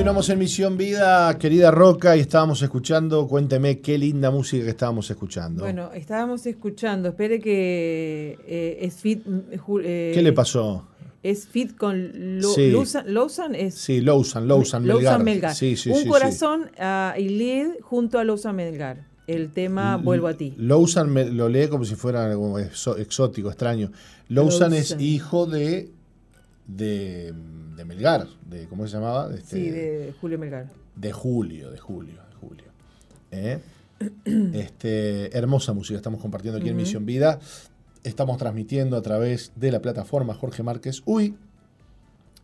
Continuamos en Misión Vida, querida Roca, y estábamos escuchando, cuénteme qué linda música que estábamos escuchando. Bueno, estábamos escuchando, espere que eh, es fit. Eh, ¿Qué le pasó? Es fit con Lo, sí. Es Sí, Lausanne, Lausanne Melgar. Melgar. Sí, sí, Un corazón uh, y lead junto a Lausanne Melgar. El tema Vuelvo a ti. Lausanne lo lee como si fuera algo exótico, extraño. Lausanne, es hijo de, de de Melgar, de ¿cómo se llamaba? Este, sí, de Julio Melgar. De Julio, de Julio, de Julio. ¿Eh? Este, hermosa música estamos compartiendo aquí en Misión Vida. Estamos transmitiendo a través de la plataforma Jorge Márquez Uy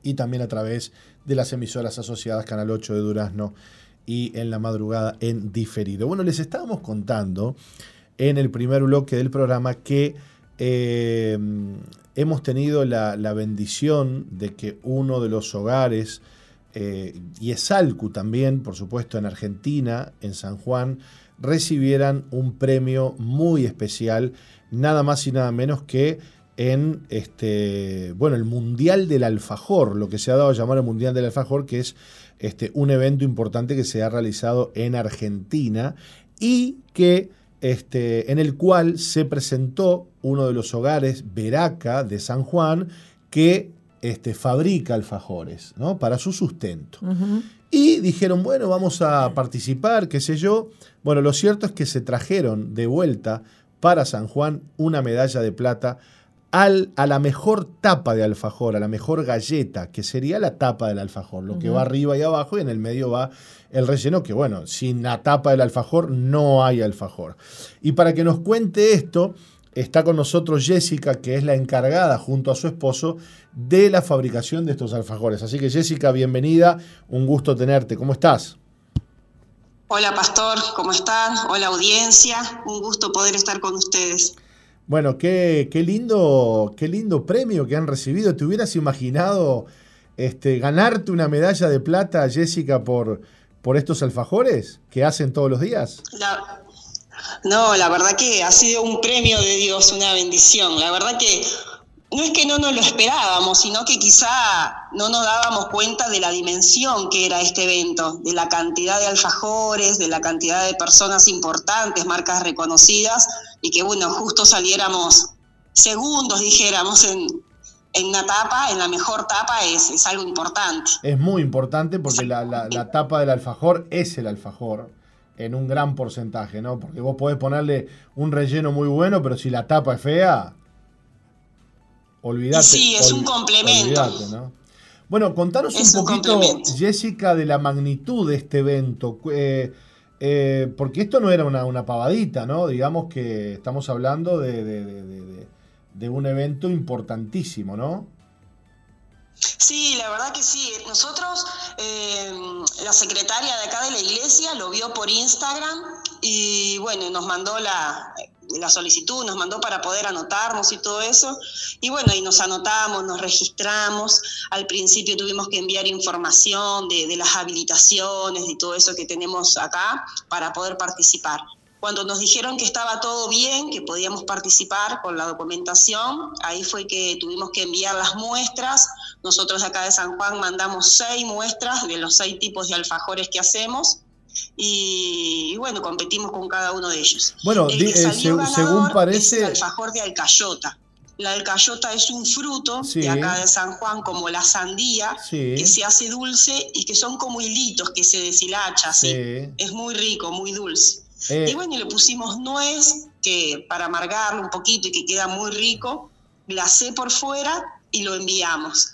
y también a través de las emisoras asociadas Canal 8 de Durazno y en la madrugada en diferido. Bueno, les estábamos contando en el primer bloque del programa que eh, hemos tenido la, bendición de que uno de los hogares, eh, y Esalcu también, por supuesto, en Argentina, en San Juan, recibieran un premio muy especial, nada más y nada menos que en este, bueno, el Mundial del Alfajor, lo que se ha dado a llamar el Mundial del Alfajor, que es este, un evento importante que se ha realizado en Argentina y que este, en el cual se presentó uno de los hogares, Veraca, de San Juan, que este, fabrica alfajores ¿no? para su sustento. Y dijeron, bueno, vamos a participar, qué sé yo. Bueno, lo cierto es que se trajeron de vuelta para San Juan una medalla de plata al, a la mejor tapa de alfajor, a la mejor galleta, que sería la tapa del alfajor, lo que va arriba y abajo y en el medio va el relleno, que bueno, sin la tapa del alfajor no hay alfajor. Y para que nos cuente esto, está con nosotros Jessica, que es la encargada junto a su esposo de la fabricación de estos alfajores. Así que Jessica, bienvenida, un gusto tenerte. ¿Cómo estás? Hola Pastor, ¿cómo están? Hola audiencia, un gusto poder estar con ustedes. Bueno, qué, qué, lindo, qué lindo premio que han recibido. ¿Te hubieras imaginado este, ganarte una medalla de plata, Jessica, por, por estos alfajores que hacen todos los días? no, la verdad que ha sido un premio de Dios, una bendición. La verdad que no es que no nos lo esperábamos, sino que quizá no nos dábamos cuenta de la dimensión que era este evento, de la cantidad de alfajores, de la cantidad de personas importantes, marcas reconocidas, y que bueno, justo saliéramos segundos, dijéramos, en, en una tapa, en la mejor tapa, es, es algo importante. Es muy importante porque la, la, tapa del alfajor es el alfajor en un gran porcentaje, ¿no? Porque vos podés ponerle un relleno muy bueno, pero si la tapa es fea, olvídate. Sí, es un complemento. Bueno, contanos un poquito, Jessica, de la magnitud de este evento. Eh, eh, porque esto no era una, pavadita, ¿no? Digamos que estamos hablando de, un evento importantísimo, ¿no? Sí, la verdad que sí. Nosotros, eh, la secretaria de acá de la iglesia lo vio por Instagram y bueno, nos mandó la, la solicitud, nos mandó para poder anotarnos y todo eso. Y bueno, y nos anotamos, nos registramos. Al principio tuvimos que enviar información de, de, las habilitaciones y todo eso que tenemos acá para poder participar. Cuando nos dijeron que estaba todo bien, que podíamos participar con la documentación, ahí fue que tuvimos que enviar las muestras. Nosotros acá de San Juan mandamos seis muestras de los seis tipos de alfajores que hacemos y, bueno, competimos con cada uno de ellos. Bueno, eh, según parece... el alfajor de alcayota. La alcayota es un fruto de acá de San Juan, como la sandía, que se hace dulce y que son como hilitos que se deshilacha. ¿sí? Es muy rico, muy dulce. Eh. Y bueno, le pusimos nuez, que para amargarlo un poquito y que queda muy rico, glacé por fuera y lo enviamos.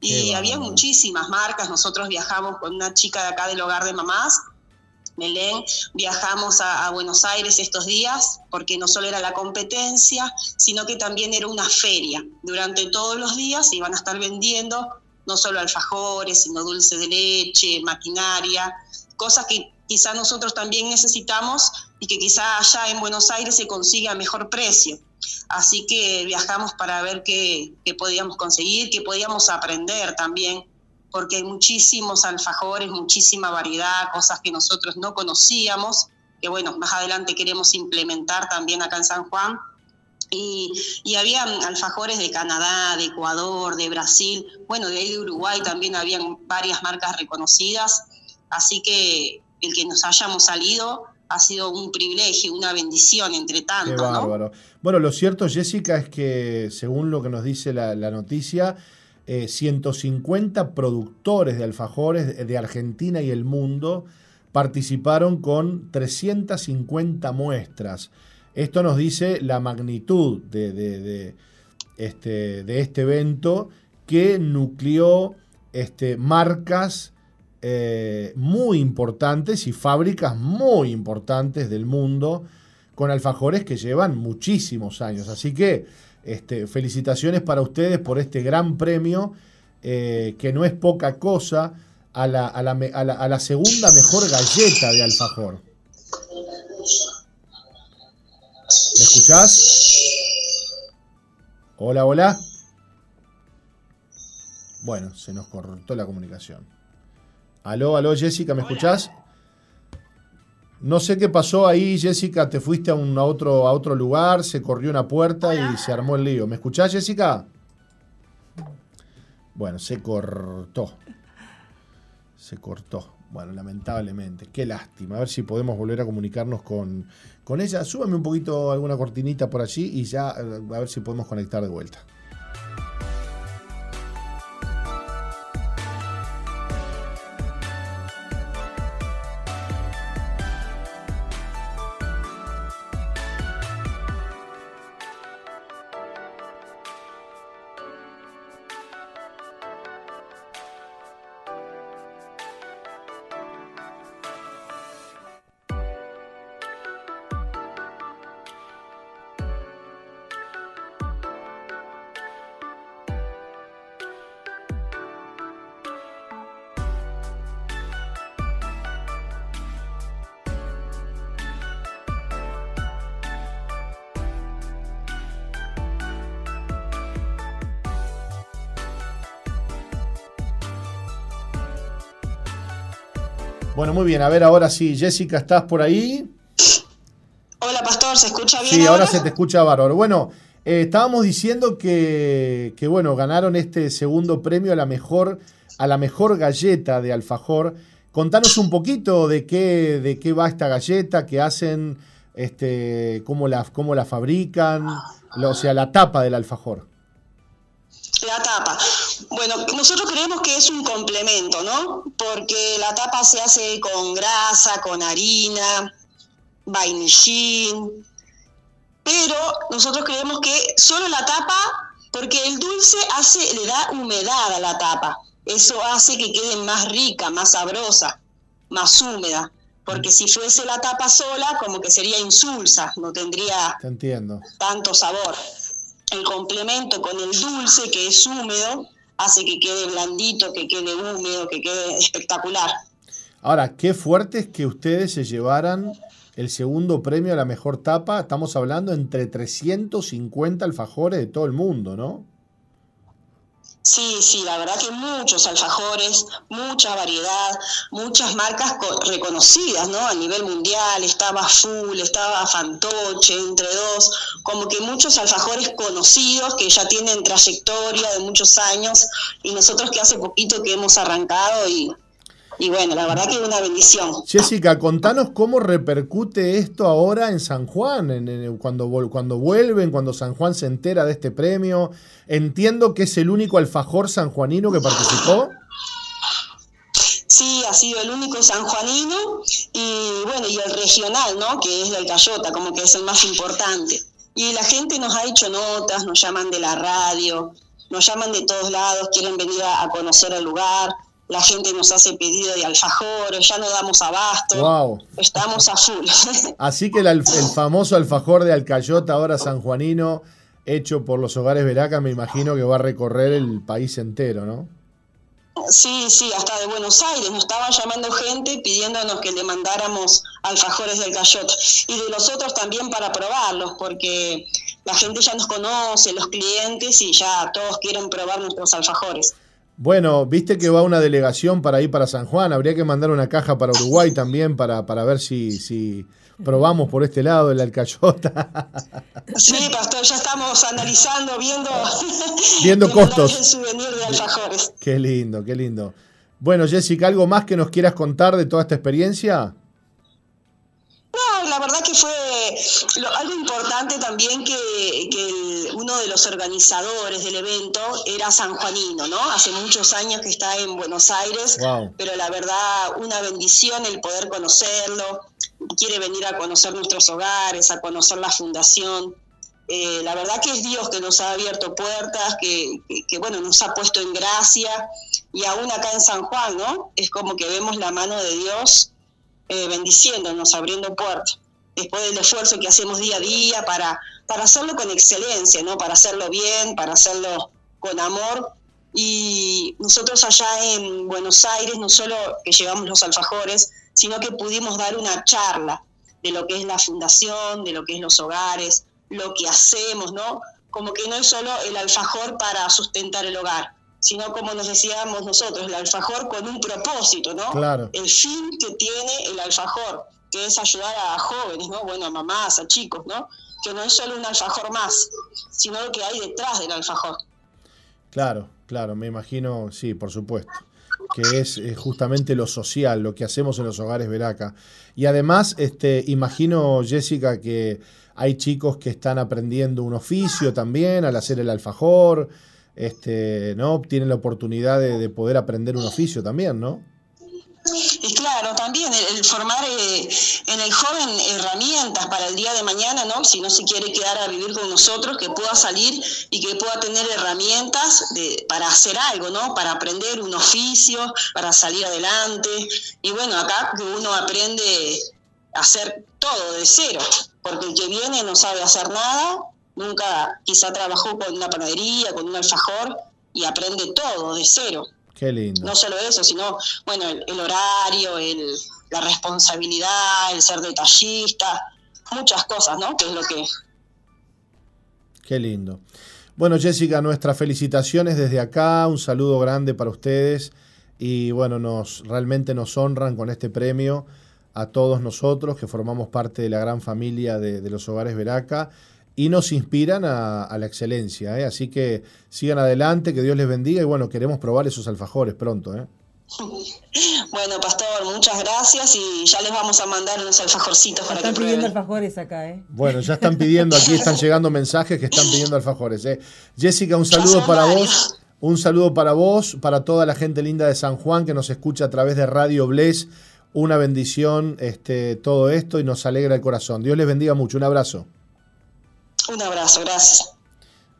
Y había muchísimas marcas, nosotros viajamos con una chica de acá del hogar de mamás, Melén, viajamos a, Buenos Aires estos días porque no solo era la competencia, sino que también era una feria. Durante todos los días se iban a estar vendiendo no solo alfajores, sino dulce de leche, maquinaria, cosas que quizá nosotros también necesitamos y que quizá allá en Buenos Aires se consiga a mejor precio. Así que viajamos para ver qué, podíamos conseguir, qué podíamos aprender también, porque hay muchísimos alfajores, muchísima variedad, cosas que nosotros no conocíamos, que bueno, más adelante queremos implementar también acá en San Juan. Y, y había alfajores de Canadá, de Ecuador, de Brasil, bueno, de ahí de Uruguay también habían varias marcas reconocidas, así que el que nos hayamos salido ha sido un privilegio, una bendición entre tanto. Qué bárbaro. Bueno, lo cierto, Jessica, es que según lo que nos dice la, noticia, 150 eh, productores de alfajores de Argentina y el mundo participaron con 350 muestras. Esto nos dice la magnitud de, este, este evento que nucleó este, marcas eh, muy importantes y fábricas muy importantes del mundo con alfajores que llevan muchísimos años. Así que este, felicitaciones para ustedes por este gran premio, eh, que no es poca cosa, a la, a, la, segunda mejor galleta de alfajor. ¿Me escuchás? Hola, hola. Bueno, se nos cortó la comunicación. Aló, aló, Jessica, ¿me escuchás? No sé qué pasó ahí, Jessica, te fuiste a, un, otro, a otro lugar, se corrió una puerta y se armó el lío. ¿Me escuchás, Jessica? Bueno, se cortó. Se cortó. Bueno, lamentablemente. Qué lástima. A ver si podemos volver a comunicarnos con, con ella. Súbame un poquito alguna cortinita por allí y ya eh, a ver si podemos conectar de vuelta. Muy bien. A ver, ahora sí, Jessica, ¿estás por ahí? Hola, Pastor, ¿se escucha bien? Sí, ahora, se te escucha bárbaro. Bueno, eh, estábamos diciendo que, bueno, ganaron este segundo premio a la mejor, a la mejor galleta de alfajor. Contanos un poquito de qué, de qué va esta galleta, qué hacen, este, cómo la, cómo la fabrican, o sea, la tapa del alfajor. La tapa. Bueno, nosotros creemos que es un complemento, ¿no? Porque la tapa se hace con grasa, con harina, vainillín, pero nosotros creemos que solo la tapa, porque el dulce hace, le da humedad a la tapa. Eso hace que quede más rica, más sabrosa, más húmeda. Porque si fuese la tapa sola, como que sería insulsa, no tendría tanto sabor. El complemento con el dulce, que es húmedo, hace que quede blandito, que quede húmedo, que quede espectacular. Ahora, qué fuerte es que ustedes se llevaran el segundo premio a la mejor tapa. Estamos hablando entre 350 alfajores de todo el mundo, ¿no? Sí, sí, la verdad que muchos alfajores, mucha variedad, muchas marcas reconocidas, ¿no? A nivel mundial, estaba Full, estaba Fantoche, entre dos, como que muchos alfajores conocidos que ya tienen trayectoria de muchos años y nosotros que hace poquito que hemos arrancado y y bueno, la verdad que es una bendición. Jessica, contanos cómo repercute esto ahora en San Juan, en, cuando, cuando vuelven, cuando San Juan se entera de este premio. Entiendo que es el único alfajor sanjuanino que participó. Sí, ha sido el único sanjuanino y bueno, y el regional, ¿no? Que es del Cayota, como que es el más importante. Y la gente nos ha hecho notas, nos llaman de la radio, nos llaman de todos lados, quieren venir a, conocer el lugar, la gente nos hace pedido de alfajores, ya no damos abasto. Wow. Estamos a full. Así que el, famoso alfajor de Alcayota, ahora sanjuanino, hecho por los hogares Veraca, me imagino que va a recorrer el país entero, ¿no? Sí, sí, hasta de Buenos Aires nos estaba llamando gente pidiéndonos que le mandáramos alfajores del Cayota y de los otros también para probarlos, porque la gente ya nos conoce, los clientes, y ya todos quieren probar nuestros alfajores. Bueno, viste que va una delegación para ir para San Juan, habría que mandar una caja para Uruguay también para, para ver si, si probamos por este lado el alcayota. Sí, pastor, ya estamos analizando, viendo, viendo costos. De alfajores. Qué lindo, qué lindo. Bueno, Jessica, ¿algo más que nos quieras contar de toda esta experiencia? La verdad que fue algo importante también que, uno de los organizadores del evento era sanjuanino, ¿no? Hace muchos años que está en Buenos Aires, pero la verdad una bendición el poder conocerlo, quiere venir a conocer nuestros hogares, a conocer la fundación. Eh, la verdad que es Dios que nos ha abierto puertas, que, que, bueno, nos ha puesto en gracia y aún acá en San Juan, ¿no? Es como que vemos la mano de Dios eh, bendiciéndonos, abriendo puertas, después del esfuerzo que hacemos día a día para, para hacerlo con excelencia, ¿no? para hacerlo bien, para hacerlo con amor. Y nosotros allá en Buenos Aires no solo que llevamos los alfajores, sino que pudimos dar una charla de lo que es la fundación, de lo que es los hogares, lo que hacemos, ¿no? Como que no es solo el alfajor para sustentar el hogar, sino como nos decíamos nosotros, el alfajor con un propósito, ¿no? Claro. El fin que tiene el alfajor, que es ayudar a jóvenes, ¿no? Bueno, a mamás, a chicos, ¿no? Que no es solo un alfajor más, sino lo que hay detrás del alfajor. Claro, claro, me imagino, sí, por supuesto que es justamente lo social, lo que hacemos en los hogares Veraca. Y además, este, imagino, Jessica, que hay chicos que están aprendiendo un oficio también al hacer el alfajor, este, ¿no? Tienen la oportunidad de, poder aprender un oficio también, ¿no? Y claro, también el, formar eh, en el joven herramientas para el día de mañana, ¿no? Si no se quiere quedar a vivir con nosotros, que pueda salir y que pueda tener herramientas de, para hacer algo, ¿no? Para aprender un oficio, para salir adelante. Y bueno, acá uno aprende a hacer todo de cero, porque el que viene no sabe hacer nada nunca quizá trabajó con una panadería, con un alfajor y aprende todo de cero. Qué lindo. No solo eso, sino, bueno, el, horario, el, la responsabilidad, el ser detallista, muchas cosas, ¿no? Que es lo que... Qué lindo. Bueno, Jessica, nuestras felicitaciones desde acá, un saludo grande para ustedes y bueno, nos realmente nos honran con este premio a todos nosotros que formamos parte de la gran familia de, de los hogares Veraca y nos inspiran a, la excelencia. ¿eh? Así que sigan adelante, que Dios les bendiga y bueno, queremos probar esos alfajores pronto. ¿eh? Bueno, pastor, muchas gracias y ya les vamos a mandar unos alfajorcitos para están pidiendo alfajores acá, ¿eh? Bueno, ya están pidiendo, aquí están llegando mensajes que están pidiendo alfajores. ¿eh? Jessica, un saludo para vos. Un saludo para vos, para toda la gente linda de San Juan que nos escucha a través de Radio Bless. Una bendición este, todo esto y nos alegra el corazón. Dios les bendiga mucho. Un abrazo. Un abrazo, gracias.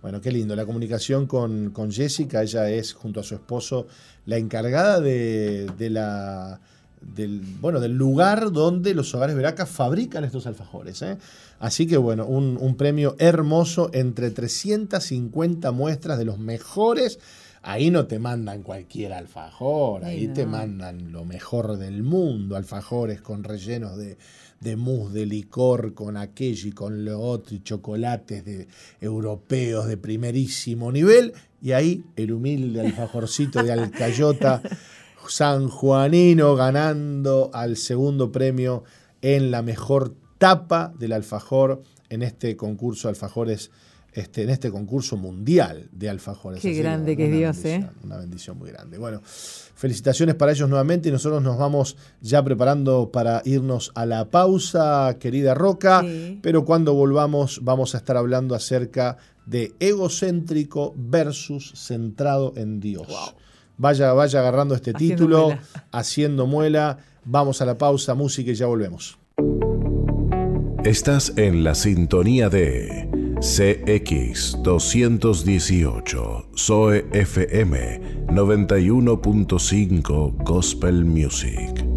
Bueno, qué lindo. La comunicación con, con Jessica, ella es, junto a su esposo, la encargada de, la, del, bueno, del lugar donde los hogares Veracas fabrican estos alfajores. ¿eh? Así que bueno, un, un, premio hermoso entre 350 muestras de los mejores. Ahí no te mandan cualquier alfajor, ahí te mandan lo mejor del mundo, alfajores con rellenos de, de mousse, de licor, con aquello y con lo otro, y chocolates de, europeos de primerísimo nivel, y ahí el humilde alfajorcito de Alcayota sanjuanino ganando al segundo premio en la mejor tapa del alfajor en este concurso de alfajores este, en este concurso mundial de alfajores. Qué grande que Dios, ¿eh? Una bendición muy grande. Bueno, felicitaciones para ellos nuevamente y nosotros nos vamos ya preparando para irnos a la pausa, querida Roca, pero cuando volvamos vamos a estar hablando acerca de egocéntrico versus centrado en Dios. Vaya, vaya agarrando este título, haciendo muela. Vamos a la pausa, música y ya volvemos. Estás en la sintonía de CX218, Zoe FM 91.5 Gospel Music.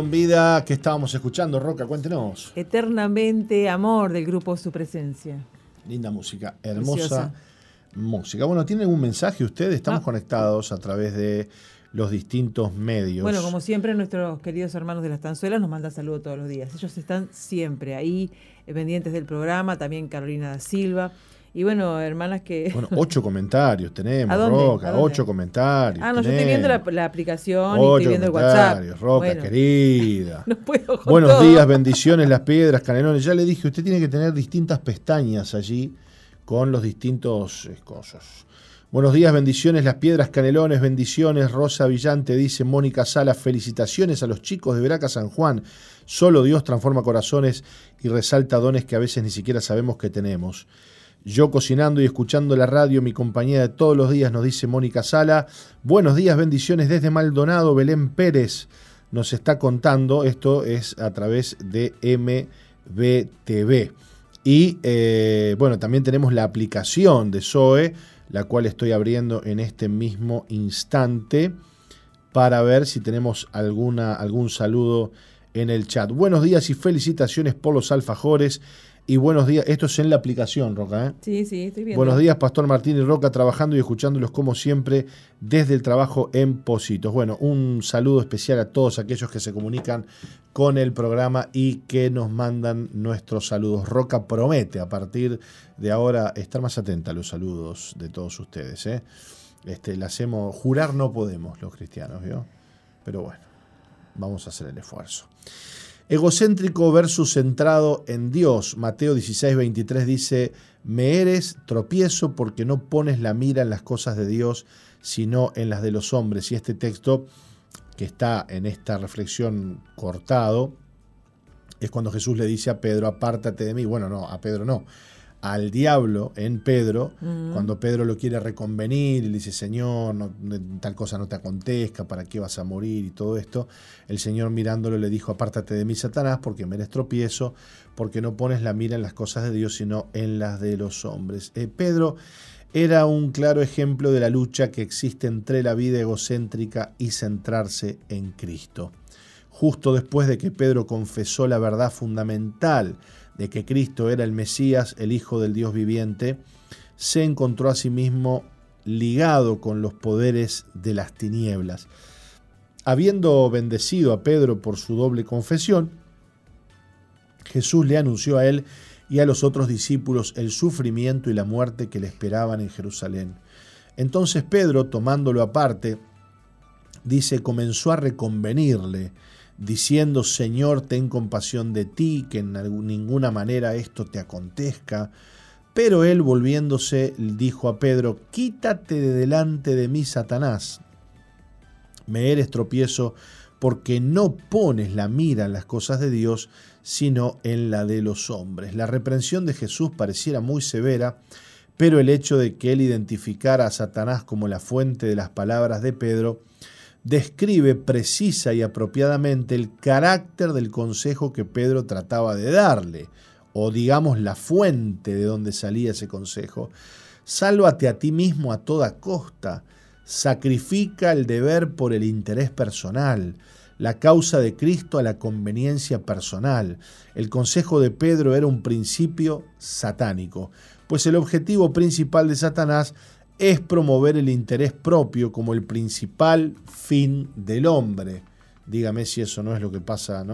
Vida que estábamos escuchando, Roca, cuéntenos. Eternamente Amor del grupo Su Presencia. Linda música, hermosa música. Bueno, ¿tiene algún mensaje ustedes? Estamos ah. conectados a través de los distintos medios. Bueno, como siempre, nuestros queridos hermanos de las Tanzuelas nos mandan saludos todos los días. Ellos están siempre ahí, eh, pendientes del programa, también Carolina da Silva. Y bueno, hermanas que... Bueno, ocho comentarios tenemos, Roca, ocho comentarios. Ah, no, yo estoy viendo la, aplicación y estoy viendo el WhatsApp. Roca, querida. no puedo Buenos días, bendiciones, las piedras, canelones. Ya le dije, usted tiene que tener distintas pestañas allí con los distintos eh, cosas. Buenos días, bendiciones, las piedras canelones, bendiciones, Rosa Villante, dice Mónica Sala, felicitaciones a los chicos de Veraca San Juan. Solo Dios transforma corazones y resalta dones que a veces ni siquiera sabemos que tenemos. Yo cocinando y escuchando la radio, mi compañía de todos los días, nos dice Mónica Sala. Buenos días, bendiciones desde Maldonado, Belén Pérez nos está contando. Esto es a través de MBTV. Y eh, bueno, también tenemos la aplicación de Zoe, la cual estoy abriendo en este mismo instante para ver si tenemos alguna, algún saludo en el chat. Buenos días y felicitaciones por los alfajores y buenos días. Esto es en la aplicación, Roca. ¿eh? Sí, sí, estoy viendo. Buenos días, Pastor Martín y Roca, trabajando y escuchándolos como siempre desde el trabajo en Positos. Bueno, un saludo especial a todos aquellos que se comunican con el programa y que nos mandan nuestros saludos. Roca promete a partir de ahora estar más atenta a los saludos de todos ustedes. ¿eh? Este, le hacemos, jurar no podemos los cristianos, ¿vio? Pero bueno, vamos a hacer el esfuerzo. Egocéntrico versus centrado en Dios. Mateo 16, 23 dice, me eres tropiezo porque no pones la mira en las cosas de Dios, sino en las de los hombres. Y este texto que está en esta reflexión cortado, es cuando Jesús le dice a Pedro, apártate de mí. Bueno, no, a Pedro no al diablo en Pedro, cuando Pedro lo quiere reconvenir y le dice, Señor, tal cosa no te acontezca, ¿para qué vas a morir? y todo esto, el Señor mirándolo le dijo, apártate de mí, Satanás, porque me eres tropiezo, porque no pones la mira en las cosas de Dios, sino en las de los hombres. Eh, Pedro era un claro ejemplo de la lucha que existe entre la vida egocéntrica y centrarse en Cristo. Justo después de que Pedro confesó la verdad fundamental, de que Cristo era el Mesías, el Hijo del Dios viviente, se encontró a sí mismo ligado con los poderes de las tinieblas. Habiendo bendecido a Pedro por su doble confesión, Jesús le anunció a él y a los otros discípulos el sufrimiento y la muerte que le esperaban en Jerusalén. Entonces Pedro, tomándolo aparte, dice, comenzó a reconvenirle diciendo, Señor, ten compasión de ti, que en ninguna manera esto te acontezca. Pero él volviéndose dijo a Pedro, quítate de delante de mí, Satanás. Me eres tropiezo porque no pones la mira en las cosas de Dios, sino en la de los hombres. La reprensión de Jesús pareciera muy severa, pero el hecho de que él identificara a Satanás como la fuente de las palabras de Pedro describe precisa y apropiadamente el carácter del consejo que Pedro trataba de darle, o digamos la fuente de donde salía ese consejo. Sálvate a ti mismo a toda costa, sacrifica el deber por el interés personal, la causa de Cristo a la conveniencia personal. El consejo de Pedro era un principio satánico, pues el objetivo principal de Satanás es promover el interés propio como el principal fin del hombre. Dígame si eso no es lo que pasa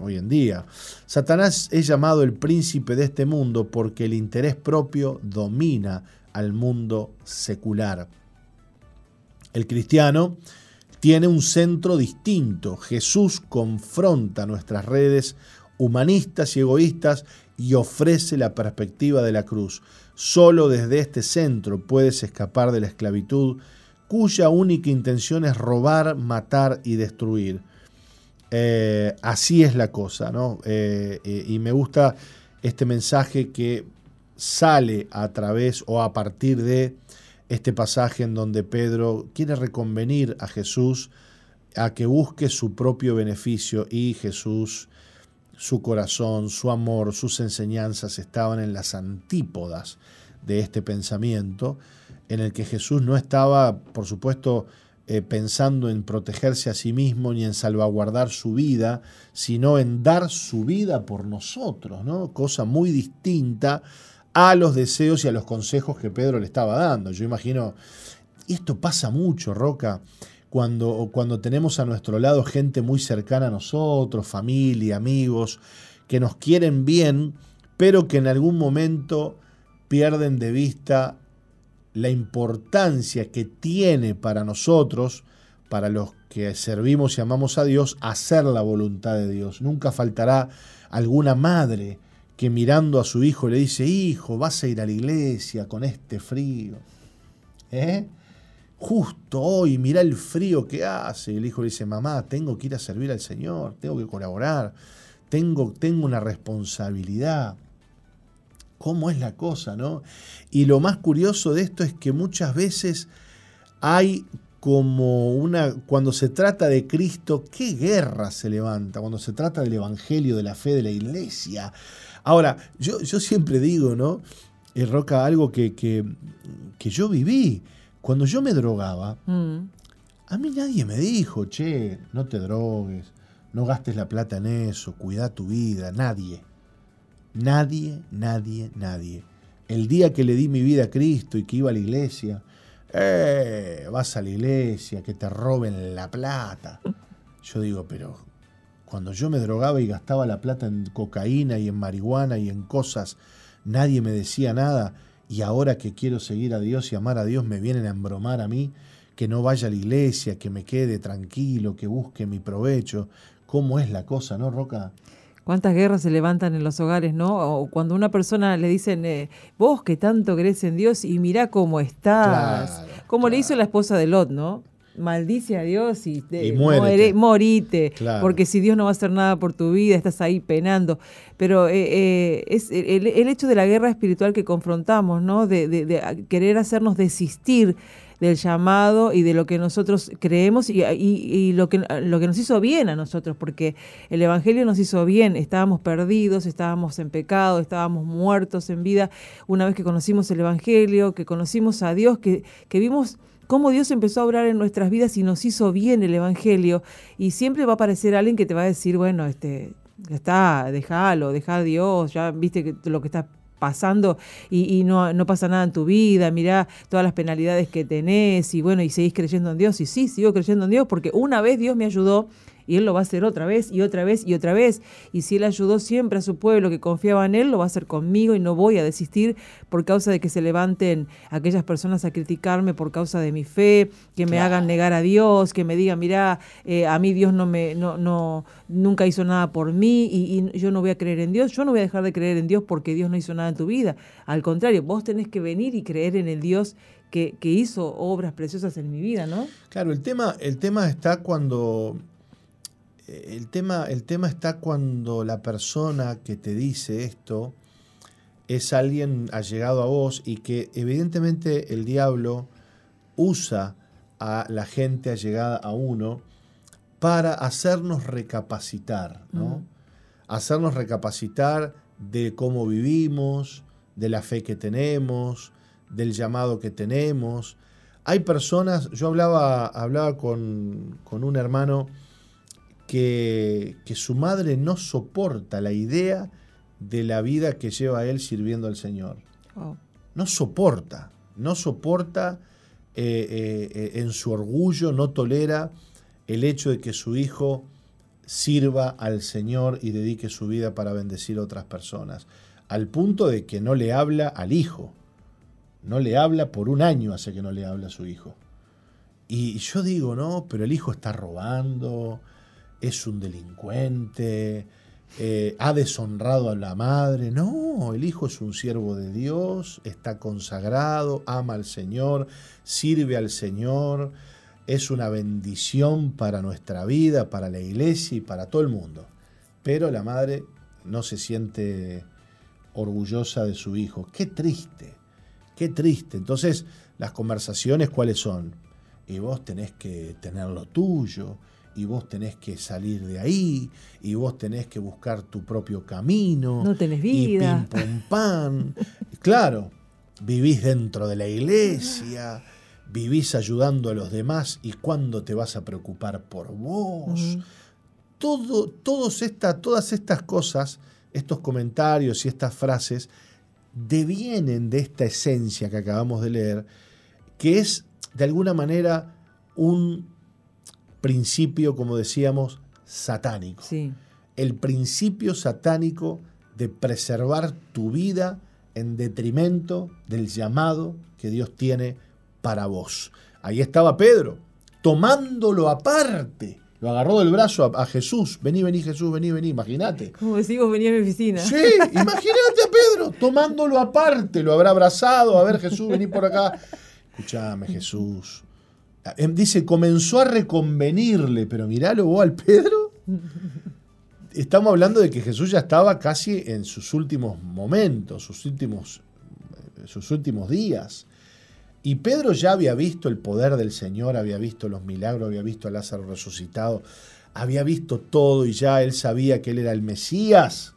hoy en día. Satanás es llamado el príncipe de este mundo porque el interés propio domina al mundo secular. El cristiano tiene un centro distinto. Jesús confronta nuestras redes humanistas y egoístas y ofrece la perspectiva de la cruz. Solo desde este centro puedes escapar de la esclavitud, cuya única intención es robar, matar y destruir. Eh, así es la cosa, ¿no? Eh, eh, y me gusta este mensaje que sale a través o a partir de este pasaje en donde Pedro quiere reconvenir a Jesús a que busque su propio beneficio y Jesús, su corazón, su amor, sus enseñanzas estaban en las antípodas de este pensamiento, en el que Jesús no estaba, por supuesto, eh, pensando en protegerse a sí mismo ni en salvaguardar su vida, sino en dar su vida por nosotros, ¿no? Cosa muy distinta a los deseos y a los consejos que Pedro le estaba dando. Yo imagino, y esto pasa mucho, Roca, cuando, cuando tenemos a nuestro lado gente muy cercana a nosotros, familia, amigos, que nos quieren bien, pero que en algún momento pierden de vista la importancia que tiene para nosotros, para los que servimos y amamos a Dios, hacer la voluntad de Dios. Nunca faltará alguna madre que mirando a su hijo le dice, hijo, vas a ir a la iglesia con este frío. ¿Eh? Justo hoy, mira el frío que hace. el hijo le dice, mamá, tengo que ir a servir al Señor, tengo que colaborar, tengo, tengo una responsabilidad cómo es la cosa, ¿no? Y lo más curioso de esto es que muchas veces hay como una, cuando se trata de Cristo, qué guerra se levanta, cuando se trata del Evangelio, de la fe de la iglesia. Ahora, yo, yo siempre digo, ¿no? Eh, Roca, algo que, que, yo viví. Cuando yo me drogaba, mm. a mí nadie me dijo, che, no te drogues, no gastes la plata en eso, cuida tu vida, nadie. Nadie, nadie, nadie. El día que le di mi vida a Cristo y que iba a la iglesia, eh, vas a la iglesia, que te roben la plata. Yo digo, pero cuando yo me drogaba y gastaba la plata en cocaína y en marihuana y en cosas, nadie me decía nada. Y ahora que quiero seguir a Dios y amar a Dios, me vienen a embromar a mí, que no vaya a la iglesia, que me quede tranquilo, que busque mi provecho. ¿Cómo es la cosa, no, Roca? cuántas guerras se levantan en los hogares, ¿no? O cuando una persona le dicen, eh, vos que tanto crees en Dios y mirá cómo estás. como le hizo la esposa de Lot, ¿no? Maldice a Dios y, y morite. porque si Dios no va a hacer nada por tu vida, estás ahí penando. Pero eh, eh, es el, hecho de la guerra espiritual que confrontamos, ¿no? de querer hacernos desistir del llamado y de lo que nosotros creemos y, lo, que, lo que nos hizo bien a nosotros, porque el Evangelio nos hizo bien, estábamos perdidos, estábamos en pecado, estábamos muertos en vida, una vez que conocimos el Evangelio, que conocimos a Dios, que, que vimos cómo Dios empezó a obrar en nuestras vidas y nos hizo bien el Evangelio. Y siempre va a aparecer alguien que te va a decir, bueno, este, ya está, déjalo, deja a Dios, ya viste lo que está pasando y, no, no, pasa nada en tu vida, mirá todas las penalidades que tenés y bueno, y seguís creyendo en Dios. Y sí, sigo creyendo en Dios porque una vez Dios me ayudó y Él lo va a hacer otra vez y otra vez y otra vez. Y si Él ayudó siempre a su pueblo que confiaba en Él, lo va a hacer conmigo y no voy a desistir por causa de que se levanten aquellas personas a criticarme por causa de mi fe, que me hagan negar a Dios, que me digan, mira, eh, a mí Dios no me, no, no, nunca hizo nada por mí y, yo no voy a creer en Dios. Yo no voy a dejar de creer en Dios porque Dios no hizo nada en tu vida. Al contrario, vos tenés que venir y creer en el Dios que, que, hizo obras preciosas en mi vida, ¿no? Claro, el tema, el tema está cuando el tema, el tema está cuando la persona que te dice esto es alguien allegado a vos y que evidentemente el diablo usa a la gente allegada a uno para hacernos recapacitar, ¿no? Hacernos recapacitar de cómo vivimos, de la fe que tenemos, del llamado que tenemos. Hay personas, yo hablaba, hablaba con, un hermano que, que, su madre no soporta la idea de la vida que lleva él sirviendo al Señor. No soporta, no soporta eh, eh, eh, en su orgullo, no tolera el hecho de que su hijo sirva al Señor y dedique su vida para bendecir a otras personas, al punto de que no le habla al hijo, no le habla por un año hace que no le habla a su hijo. Y yo digo, no, pero el hijo está robando, es un delincuente, eh, ha deshonrado a la madre. No, el hijo es un siervo de Dios, está consagrado, ama al Señor, sirve al Señor, es una bendición para nuestra vida, para la iglesia y para todo el mundo. Pero la madre no se siente orgullosa de su hijo. Qué triste, qué triste. Entonces, las conversaciones, ¿cuáles son? Y vos tenés que tener lo tuyo, y vos tenés que salir de ahí, y vos tenés que buscar tu propio camino. No tenés vida. Y pim, pum, pan. claro, vivís dentro de la iglesia, vivís ayudando a los demás, y cuándo te vas a preocupar por vos. Todo, todos todas estas cosas, estos comentarios y estas frases, devienen de esta esencia que acabamos de leer, que es de alguna manera un principio, como decíamos, satánico. El principio satánico de preservar tu vida en detrimento del llamado que Dios tiene para vos. Ahí estaba Pedro, tomándolo aparte. Lo agarró del brazo a, Jesús. Vení, vení, Jesús, vení, vení. Imagínate. Como decimos, venía a mi oficina. Sí, imagínate a Pedro tomándolo aparte. Lo habrá abrazado. A ver, Jesús, vení por acá. Escuchame, Jesús. Em, dice, comenzó a reconvenirle, pero miralo vos al Pedro. Estamos hablando de que Jesús ya estaba casi en sus últimos momentos, sus últimos, sus últimos días. Y Pedro ya había visto el poder del Señor, había visto los milagros, había visto a Lázaro resucitado, había visto todo y ya él sabía que él era el Mesías.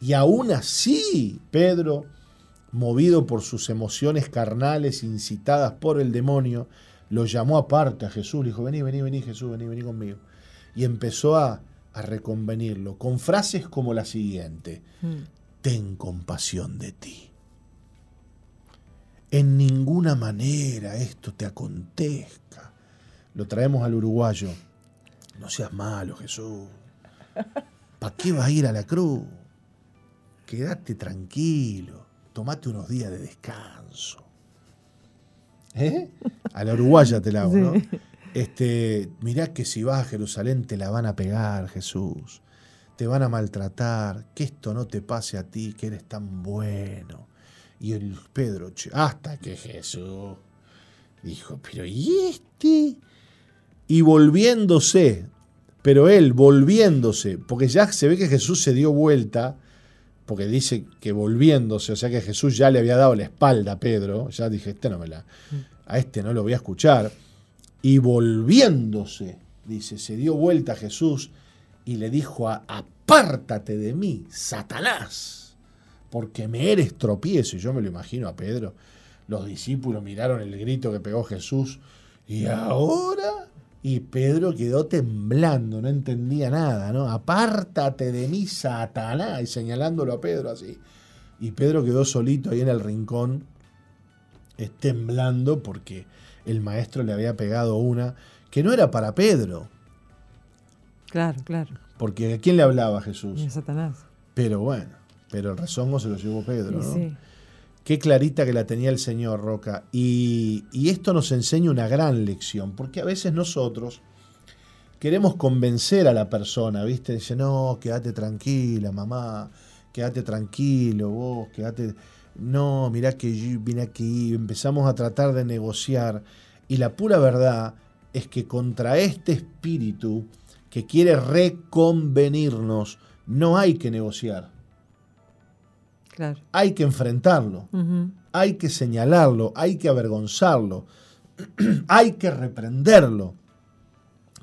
Y aún así, Pedro movido por sus emociones carnales incitadas por el demonio, lo llamó aparte a Jesús, le dijo, vení, vení, vení Jesús, vení, vení conmigo. Y empezó a, a reconvenirlo con frases como la siguiente, mm. ten compasión de ti. En ninguna manera esto te acontezca. Lo traemos al uruguayo. No seas malo, Jesús. ¿Para qué vas a ir a la cruz? Quédate tranquilo tomate unos días de descanso. ¿Eh? A la uruguaya te la hago, ¿no? Este, mirá que si vas a Jerusalén te la van a pegar, Jesús. Te van a maltratar. Que esto no te pase a ti, que eres tan bueno. Y el Pedro, hasta que Jesús dijo, pero ¿y este? Y volviéndose, pero él volviéndose, porque ya se ve que Jesús se dio vuelta porque dice que volviéndose, o sea que Jesús ya le había dado la espalda a Pedro, ya dije, este no me la, a este no lo voy a escuchar, y volviéndose, dice, se dio vuelta a Jesús y le dijo, apártate de mí, Satanás, porque me eres tropiezo, y yo me lo imagino a Pedro, los discípulos miraron el grito que pegó Jesús, y ahora y Pedro quedó temblando, no entendía nada, ¿no? Apártate de mí, Satanás, y señalándolo a Pedro así. Y Pedro quedó solito ahí en el rincón, temblando porque el maestro le había pegado una que no era para Pedro. Claro, claro. Porque ¿a quién le hablaba Jesús? A Satanás. Pero bueno, pero el rezongo se lo llevó Pedro, ¿no? Sí. Qué clarita que la tenía el Señor Roca. Y, esto nos enseña una gran lección, porque a veces nosotros queremos convencer a la persona, ¿viste? Dice, no, quédate tranquila, mamá, quédate tranquilo, vos, quédate... No, mirá que vine aquí, empezamos a tratar de negociar. Y la pura verdad es que contra este espíritu que quiere reconvenirnos, no hay que negociar. Claro. Hay que enfrentarlo, hay que señalarlo, hay que avergonzarlo, hay que reprenderlo.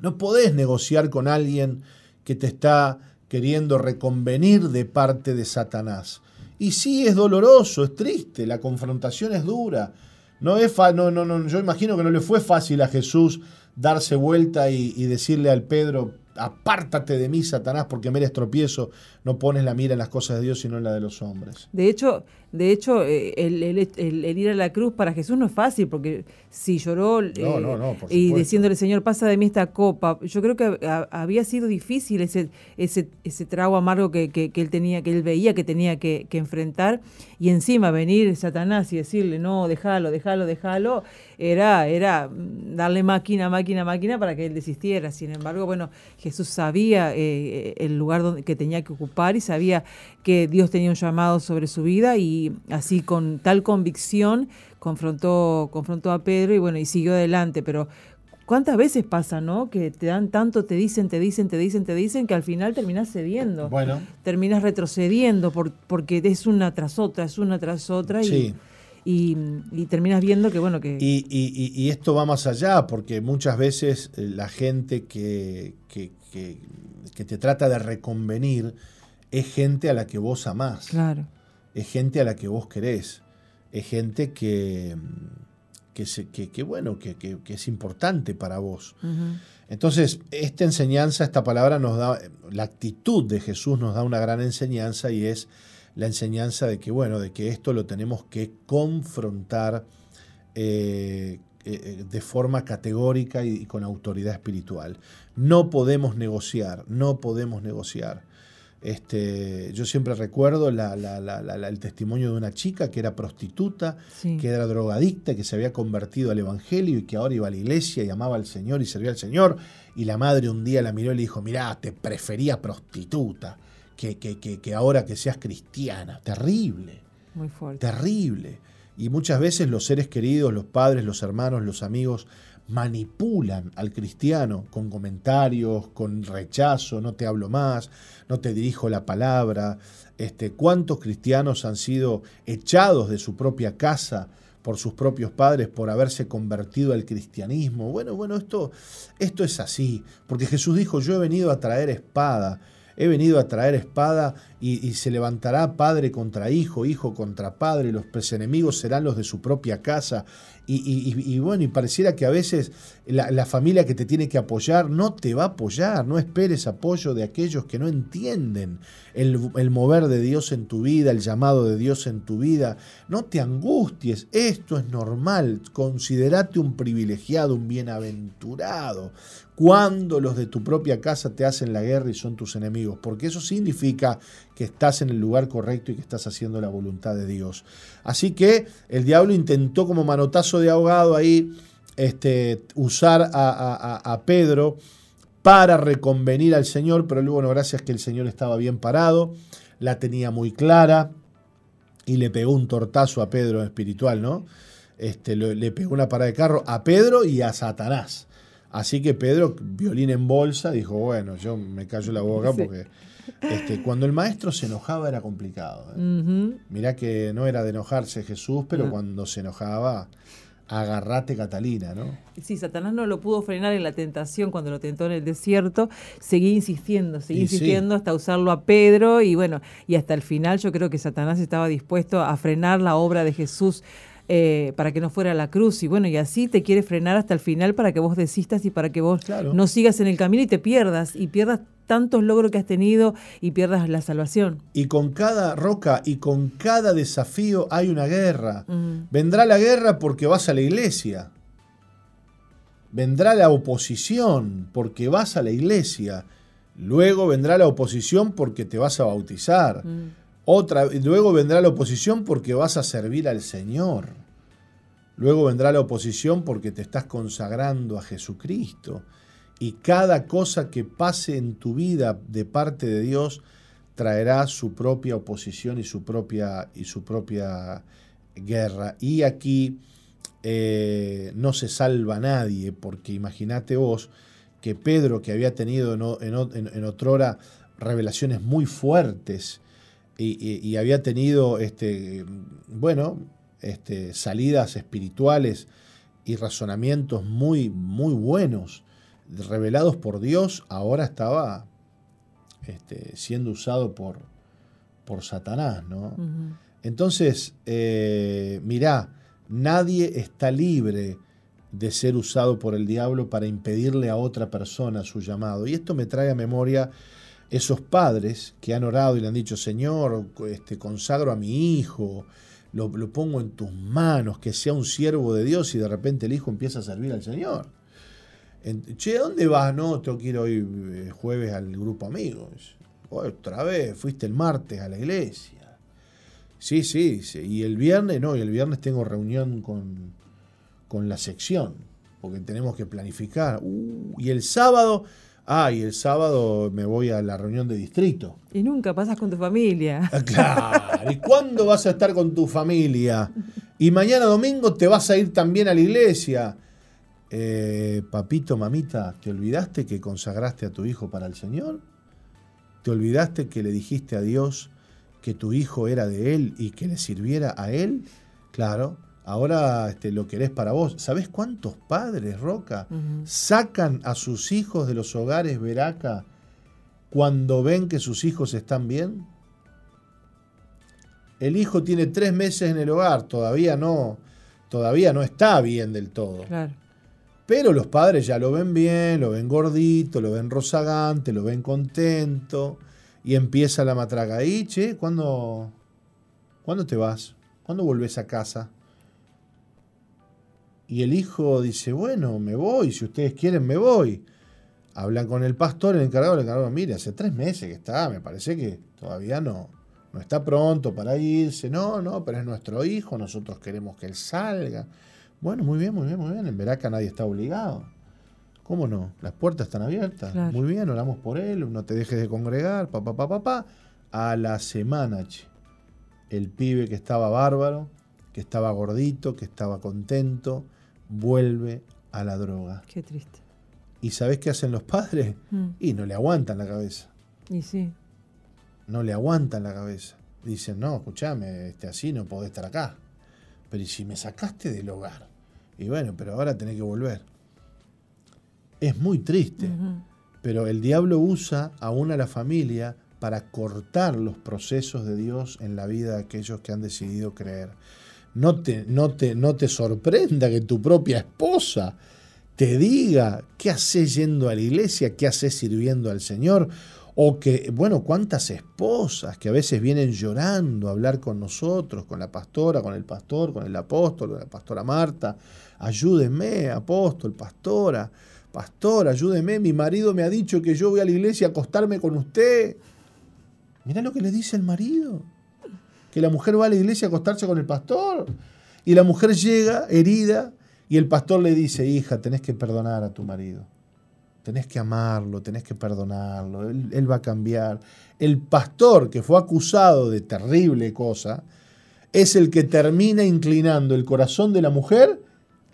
No podés negociar con alguien que te está queriendo reconvenir de parte de Satanás. Y sí, es doloroso, es triste, la confrontación es dura. No es fa- no, no, no, yo imagino que no le fue fácil a Jesús darse vuelta y, y decirle al Pedro, apártate de mí, Satanás, porque me eres tropiezo, no pones la mira en las cosas de Dios, sino en la de los hombres. De hecho, de hecho eh, el, el- el- el ir a la cruz para Jesús no es fácil, porque si lloró eh, No, no, y diciéndole, Señor, pasa de mí esta copa, yo creo que ha- había sido difícil ese, ese, ese trago amargo que, que- que él tenía, que él veía que tenía que, que enfrentar, y encima venir Satanás y decirle, no, déjalo, déjalo, déjalo, era, era darle máquina, máquina, máquina para que él desistiera. Sin embargo, bueno, Jesús sabía eh, el lugar donde, que tenía que ocupar y sabía que Dios tenía un llamado sobre su vida y así con tal convicción confrontó, confrontó a Pedro y bueno, y siguió adelante, pero ¿cuántas veces pasa, no? Que te dan tanto, te dicen, te dicen, te dicen, te dicen, que al final terminas cediendo. Bueno, Terminas retrocediendo por, porque es una tras otra, es una tras otra y, Sí. y, y terminas viendo que bueno, que... Y, y- esto va más allá, porque muchas veces eh, la gente que, que- que- que te trata de reconvenir es gente a la que vos amás, claro. Es gente a la que vos querés, es gente que, mm, que, se- que- que, bueno, que, que- es importante para vos. Entonces, esta enseñanza, esta palabra nos da, la actitud de Jesús nos da una gran enseñanza y es la enseñanza de que, bueno, de que esto lo tenemos que confrontar eh, eh, de forma categórica y, y con autoridad espiritual. No podemos negociar, no podemos negociar. Este, yo siempre recuerdo la- la- la- la- la- el testimonio de una chica que era prostituta, Sí. que era drogadicta, que se había convertido al Evangelio y que ahora iba a la iglesia y amaba al Señor y servía al Señor. Y la madre un día la miró y le dijo, mirá, te prefería prostituta que, que, que, que ahora que seas cristiana. Terrible, Muy fuerte. terrible. Y muchas veces los seres queridos, los padres, los hermanos, los amigos, manipulan al cristiano con comentarios, con rechazo, no te hablo más, no te dirijo la palabra. Este, ¿Cuántos cristianos han sido echados de su propia casa por sus propios padres por haberse convertido al cristianismo? Bueno, bueno, esto, esto es así, porque Jesús dijo, yo he venido a traer espada. He venido a traer espada y, se levantará padre contra hijo, hijo contra padre, los enemigos serán los de su propia casa. Y, bueno, y pareciera que a veces la, la familia que te tiene que apoyar no te va a apoyar, no esperes apoyo de aquellos que no entienden el, el mover de Dios en tu vida, el llamado de Dios en tu vida. No te angusties, esto es normal, considerate un privilegiado, un bienaventurado cuando los de tu propia casa te hacen la guerra y son tus enemigos, porque eso significa que estás en el lugar correcto y que estás haciendo la voluntad de Dios. Así que el diablo intentó como manotazo de ahogado ahí este, usar a, a- a- Pedro para reconvenir al Señor, pero luego, bueno, gracias que el Señor estaba bien parado, la tenía muy clara y le pegó un tortazo a Pedro espiritual, ¿no? Este, le, le pegó una parada de carro a Pedro y a Satanás. Así que Pedro, violín en bolsa, dijo, bueno, yo me callo la boca Sí. porque este, cuando el maestro se enojaba era complicado. ¿eh? Mirá que no era de enojarse Jesús, pero No. cuando se enojaba, agarrate Catalina, ¿no? Sí, Satanás no lo pudo frenar en la tentación cuando lo tentó en el desierto. Seguí insistiendo, seguí Y sí. insistiendo hasta usarlo a Pedro y bueno, y hasta el final yo creo que Satanás estaba dispuesto a frenar la obra de Jesús eh, para que no fuera la cruz. Y bueno, y así te quiere frenar hasta el final para que vos desistas y para que vos Claro. no sigas en el camino y te pierdas y pierdas tantos logros que has tenido y pierdas la salvación. Y con cada roca y con cada desafío hay una guerra. Vendrá la guerra porque vas a la iglesia. Vendrá la oposición porque vas a la iglesia. Luego vendrá la oposición porque te vas a bautizar. Otra, luego vendrá la oposición porque vas a servir al Señor. Luego vendrá la oposición porque te estás consagrando a Jesucristo. Y cada cosa que pase en tu vida de parte de Dios traerá su propia oposición y su propia, y su propia guerra. Y aquí eh, no se salva nadie, porque imagínate vos que Pedro, que había tenido en, en, en otrora revelaciones muy fuertes y, había tenido, este, bueno, este, salidas espirituales y razonamientos muy, muy buenos, revelados por Dios, ahora estaba este, siendo usado por, por Satanás, ¿no? Entonces, eh, mirá, nadie está libre de ser usado por el diablo para impedirle a otra persona su llamado. Y esto me trae a memoria esos padres que han orado y le han dicho, Señor, este, consagro a mi hijo, lo, pongo en tus manos, que sea un siervo de Dios y de repente el hijo empieza a servir al Señor. che, ¿dónde vas? No, tengo que ir hoy eh, jueves al grupo amigos. Otra vez, fuiste el martes a la iglesia. Sí, sí, sí. Y el viernes, no, y el viernes tengo reunión con, con la sección, porque tenemos que planificar. Uh, y el sábado Ah, y el sábado me voy a la reunión de distrito. Y nunca pasas con tu familia. Ah, claro. ¿Y cuándo vas a estar con tu familia? Y mañana domingo te vas a ir también a la iglesia. Eh, papito, mamita, ¿te olvidaste que consagraste a tu hijo para el Señor? ¿Te olvidaste que le dijiste a Dios que tu hijo era de Él y que le sirviera a Él? Claro, ahora este, lo querés para vos. ¿Sabés cuántos padres, Roca, sacan a sus hijos de los hogares Veraca cuando ven que sus hijos están bien? El hijo tiene tres meses en el hogar, todavía no, todavía no está bien del todo. Pero los padres ya lo ven bien, lo ven gordito, lo ven rozagante, lo ven contento. Y empieza la matraca. ahí, che, ¿cuándo, ¿cuándo te vas? ¿Cuándo volvés a casa? Y el hijo dice, bueno, me voy, si ustedes quieren me voy. Hablan con el pastor, el encargado, el encargado, mire, hace tres meses que está, me parece que todavía no, no está pronto para irse. No, no, pero es nuestro hijo, nosotros queremos que él salga. Bueno, muy bien, muy bien, muy bien. En Veraca nadie está obligado. ¿Cómo no? Las puertas están abiertas. Muy bien, oramos por él, no te dejes de congregar, papá, papá, papá. A la semana, che. El pibe que estaba bárbaro, que estaba gordito, que estaba contento, vuelve a la droga. Qué triste. ¿Y sabes qué hacen los padres? Mm. Y no le aguantan la cabeza. Y sí. No le aguantan la cabeza. Dicen, no, escúchame, este, así no podés estar acá. Pero ¿y si me sacaste del hogar? Y bueno, pero ahora tenés que volver. Es muy triste. Pero el diablo usa aún a la familia para cortar los procesos de Dios en la vida de aquellos que han decidido creer no te, no te, no te sorprenda que tu propia esposa te diga qué haces yendo a la iglesia, qué haces sirviendo al Señor, o que, bueno, cuántas esposas que a veces vienen llorando a hablar con nosotros, con la pastora, con el pastor, con el apóstol, con la pastora Marta, ayúdeme, apóstol, pastora, pastor, ayúdeme, mi marido me ha dicho que yo voy a la iglesia a acostarme con usted. Mira lo que le dice el marido que la mujer va a la iglesia a acostarse con el pastor. Y la mujer llega herida y el pastor le dice, hija, tenés que perdonar a tu marido. Tenés que amarlo, tenés que perdonarlo, él, va a cambiar. El pastor que fue acusado de terrible cosa es el que termina inclinando el corazón de la mujer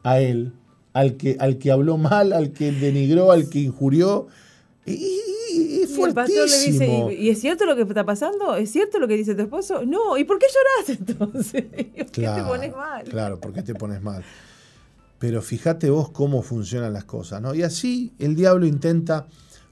a él, al que, al que habló mal, al que denigró, al que injurió. Y, el pastor le dice, ¿y, es cierto lo que está pasando? ¿Es cierto lo que dice tu esposo? No, ¿y por qué lloras entonces? ¿Por qué te pones mal? Claro, ¿por qué te pones mal? Pero fíjate vos cómo funcionan las cosas, ¿no? Y así el diablo intenta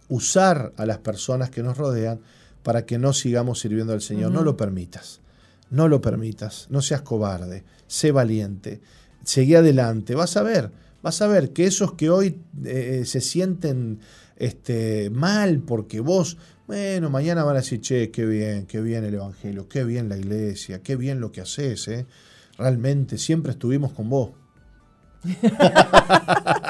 usar a las personas que nos rodean para que no sigamos sirviendo al Señor. No lo permitas, no lo permitas, no seas cobarde, sé valiente, seguí adelante, vas a ver, vas a ver que esos que hoy eh, se sienten este, mal porque vos, bueno, mañana van a decir, che, qué bien, qué bien el Evangelio, qué bien la iglesia, qué bien lo que haces, ¿eh? realmente siempre estuvimos con vos.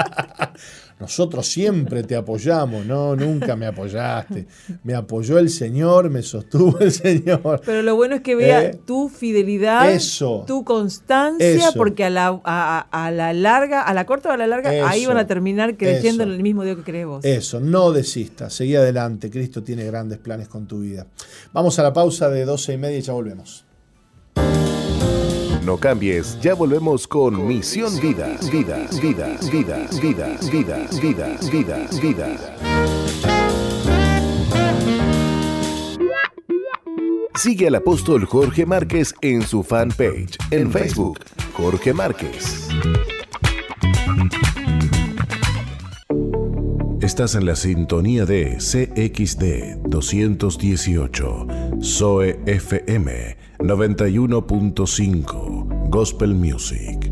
Nosotros siempre te apoyamos, no, nunca me apoyaste. Me apoyó el Señor, me sostuvo el Señor. Pero lo bueno es que vea eh, tu fidelidad, tu constancia, porque a la, a, la larga, a la corta o a la larga, ahí van a terminar creciendo en el mismo Dios que crees vos. Eso, no desistas, seguí adelante, Cristo tiene grandes planes con tu vida. Vamos a la pausa de 12 y media y ya volvemos. No cambies, ya volvemos con Misión Vida, Vida, Vida, Vida, Vida, Vida, Vida, Vida, Vida. Sigue al apóstol Jorge Márquez en su fanpage en Facebook, Jorge Márquez. Estás en la sintonía de CXD 218, Zoe FM 91.5, Gospel Music.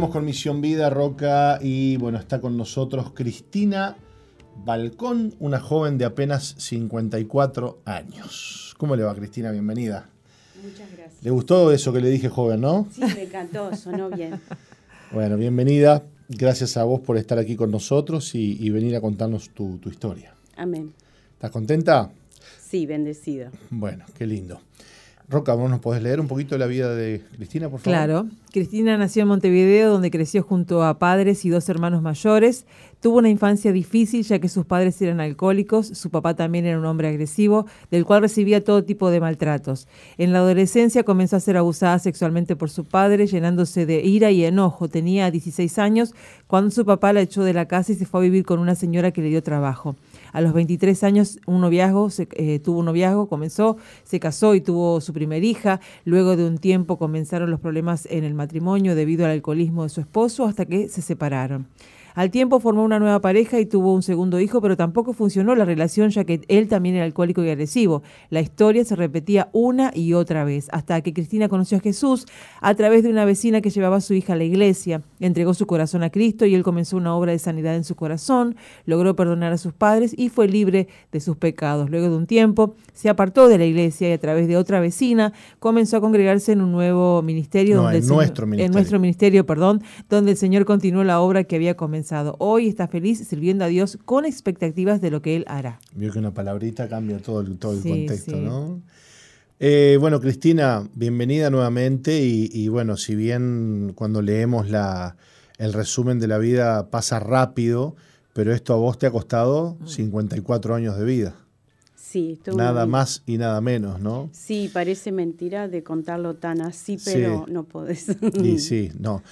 Continuamos con Misión Vida, Roca, y bueno, está con nosotros Cristina Balcón, una joven de apenas 54 años. ¿Cómo le va, Cristina? Bienvenida. Muchas gracias. ¿Le gustó eso que le dije, joven, no? Sí, me encantó, sonó bien. bueno, bienvenida. Gracias a vos por estar aquí con nosotros y, venir a contarnos tu, tu historia. Amén. ¿Estás contenta? Sí, bendecida. Bueno, qué lindo. Roca, ¿vos nos podés leer un poquito la vida de Cristina, por favor? Claro. Cristina nació en Montevideo, donde creció junto a padres y dos hermanos mayores. Tuvo una infancia difícil, ya que sus padres eran alcohólicos, su papá también era un hombre agresivo, del cual recibía todo tipo de maltratos. En la adolescencia comenzó a ser abusada sexualmente por su padre, llenándose de ira y enojo. Tenía 16 años cuando su papá la echó de la casa y se fue a vivir con una señora que le dio trabajo. A los 23 años un noviazgo, eh, tuvo un noviazgo, comenzó, se casó y tuvo su primera hija. Luego de un tiempo comenzaron los problemas en el matrimonio debido al alcoholismo de su esposo hasta que se separaron. Al tiempo formó una nueva pareja y tuvo un segundo hijo, pero tampoco funcionó la relación ya que él también era alcohólico y agresivo. La historia se repetía una y otra vez, hasta que Cristina conoció a Jesús a través de una vecina que llevaba a su hija a la iglesia. Entregó su corazón a Cristo y él comenzó una obra de sanidad en su corazón, logró perdonar a sus padres y fue libre de sus pecados. Luego de un tiempo se apartó de la iglesia y a través de otra vecina comenzó a congregarse en un nuevo ministerio. donde en, nuestro ministerio. en nuestro ministerio. perdón, donde el Señor continuó la obra que había comenzado Hoy está feliz sirviendo a Dios con expectativas de lo que Él hará. Vio que una palabrita cambia todo el, todo el contexto, ¿no? Eh, bueno, Cristina, bienvenida nuevamente y, bueno, si bien cuando leemos la, el resumen de la vida pasa rápido, pero esto a vos te ha costado 54 mm. años de vida. Sí, nada más y nada menos, ¿no? Sí, parece mentira de contarlo tan así, pero no podés. Y sí, no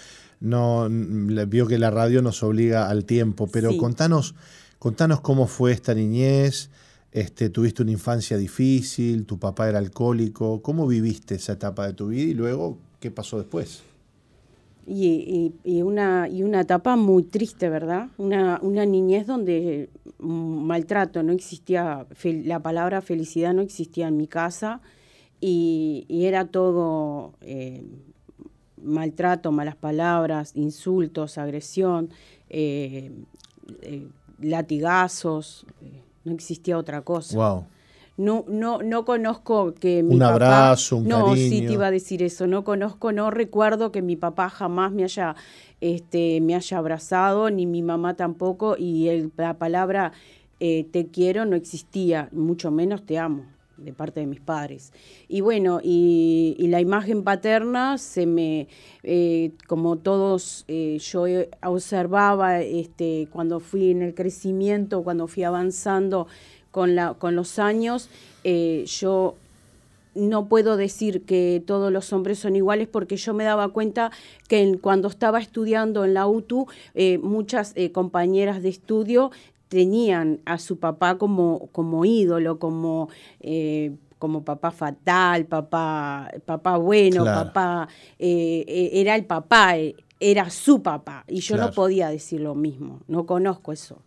no vio que la radio nos obliga al tiempo, pero contanos, contanos cómo fue esta niñez, este, tuviste una infancia difícil, tu papá era alcohólico, ¿cómo viviste esa etapa de tu vida y luego qué pasó después? Y, una, y una etapa muy triste, ¿verdad? Una, una niñez donde maltrato, no existía, la palabra felicidad no existía en mi casa y, era todo... Eh, maltrato, malas palabras, insultos, agresión, eh, eh, latigazos, eh, no existía otra cosa. No, no, no conozco que mi un abrazo, un no, sí te iba a decir eso. No conozco, no recuerdo que mi papá jamás me haya, este, me haya abrazado, ni mi mamá tampoco, y el, la palabra te quiero no existía, mucho menos te amo de parte de mis padres. Y bueno, y, la imagen paterna se me, eh, como todos eh, yo observaba este, cuando fui en el crecimiento, cuando fui avanzando con, la, con los años, eh, yo no puedo decir que todos los hombres son iguales porque yo me daba cuenta que cuando estaba estudiando en la UTU, muchas compañeras de estudio tenían a su papá como, como ídolo, como, eh, como papá fatal, papá, papá bueno, papá, eh, eh, era el papá, era su papá, y yo no podía decir lo mismo, no conozco eso.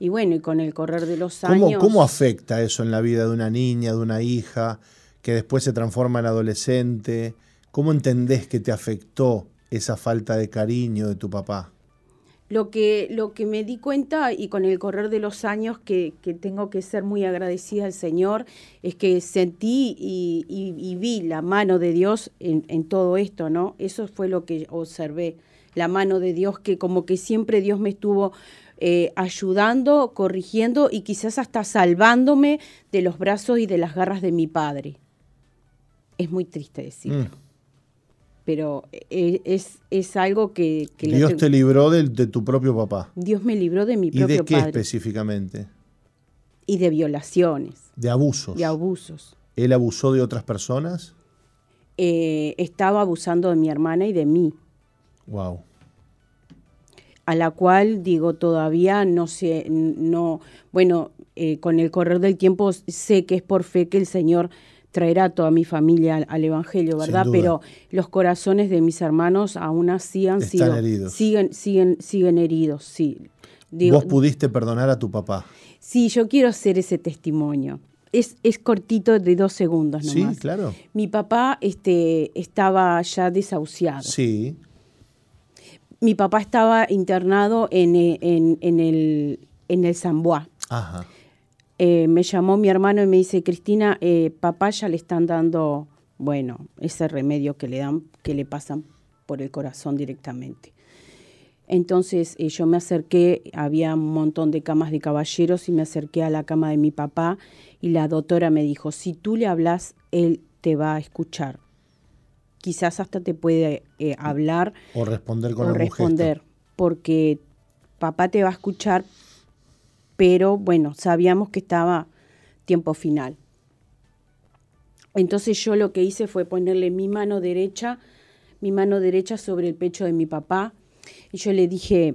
Y bueno, y con el correr de los años... ¿Cómo afecta eso en la vida de una niña, de una hija, que después se transforma en adolescente? ¿Cómo entendés que te afectó esa falta de cariño de tu papá? Lo que, lo que me di cuenta y con el correr de los años que, tengo que ser muy agradecida al Señor es que sentí y, vi la mano de Dios en, todo esto, ¿no? Eso fue lo que observé, la mano de Dios que como que siempre Dios me estuvo eh, ayudando, corrigiendo y quizás hasta salvándome de los brazos y de las garras de mi padre. Es muy triste decirlo. Mm pero eh, es, es algo que... Dios te libró de, tu propio papá. Dios me libró de mi propio padre. ¿Y de qué específicamente? Y de violaciones. De abusos. De abusos. ¿Él abusó de otras personas? Eh, estaba abusando de mi hermana y de mí. Wow. A la cual digo todavía no sé, no, bueno, eh, con el correr del tiempo sé que es por fe que el Señor traerá a toda mi familia al, Evangelio, ¿verdad? Pero los corazones de mis hermanos aún así han sido heridos. siguen siguen siguen heridos, sí. ¿Vos pudiste perdonar a tu papá? Sí, yo quiero hacer ese testimonio. Es, es cortito de dos segundos nomás. Sí, claro. Mi papá este, estaba ya desahuciado. Sí. Mi papá estaba internado en, en, en el, en el Zamboa. Ajá. Eh, me llamó mi hermano y me dice, Cristina, eh, papá ya le están dando, bueno, ese remedio que le dan, que le pasan por el corazón directamente. Entonces eh, yo me acerqué, había un montón de camas de caballeros y me acerqué a la cama de mi papá y la doctora me dijo, si tú le hablas, él te va a escuchar. Quizás hasta te puede hablar. O responder con o responder, porque papá te va a escuchar, pero bueno, sabíamos que estaba tiempo final. Entonces yo lo que hice fue ponerle mi mano derecha, mi mano derecha sobre el pecho de mi papá, y yo le dije,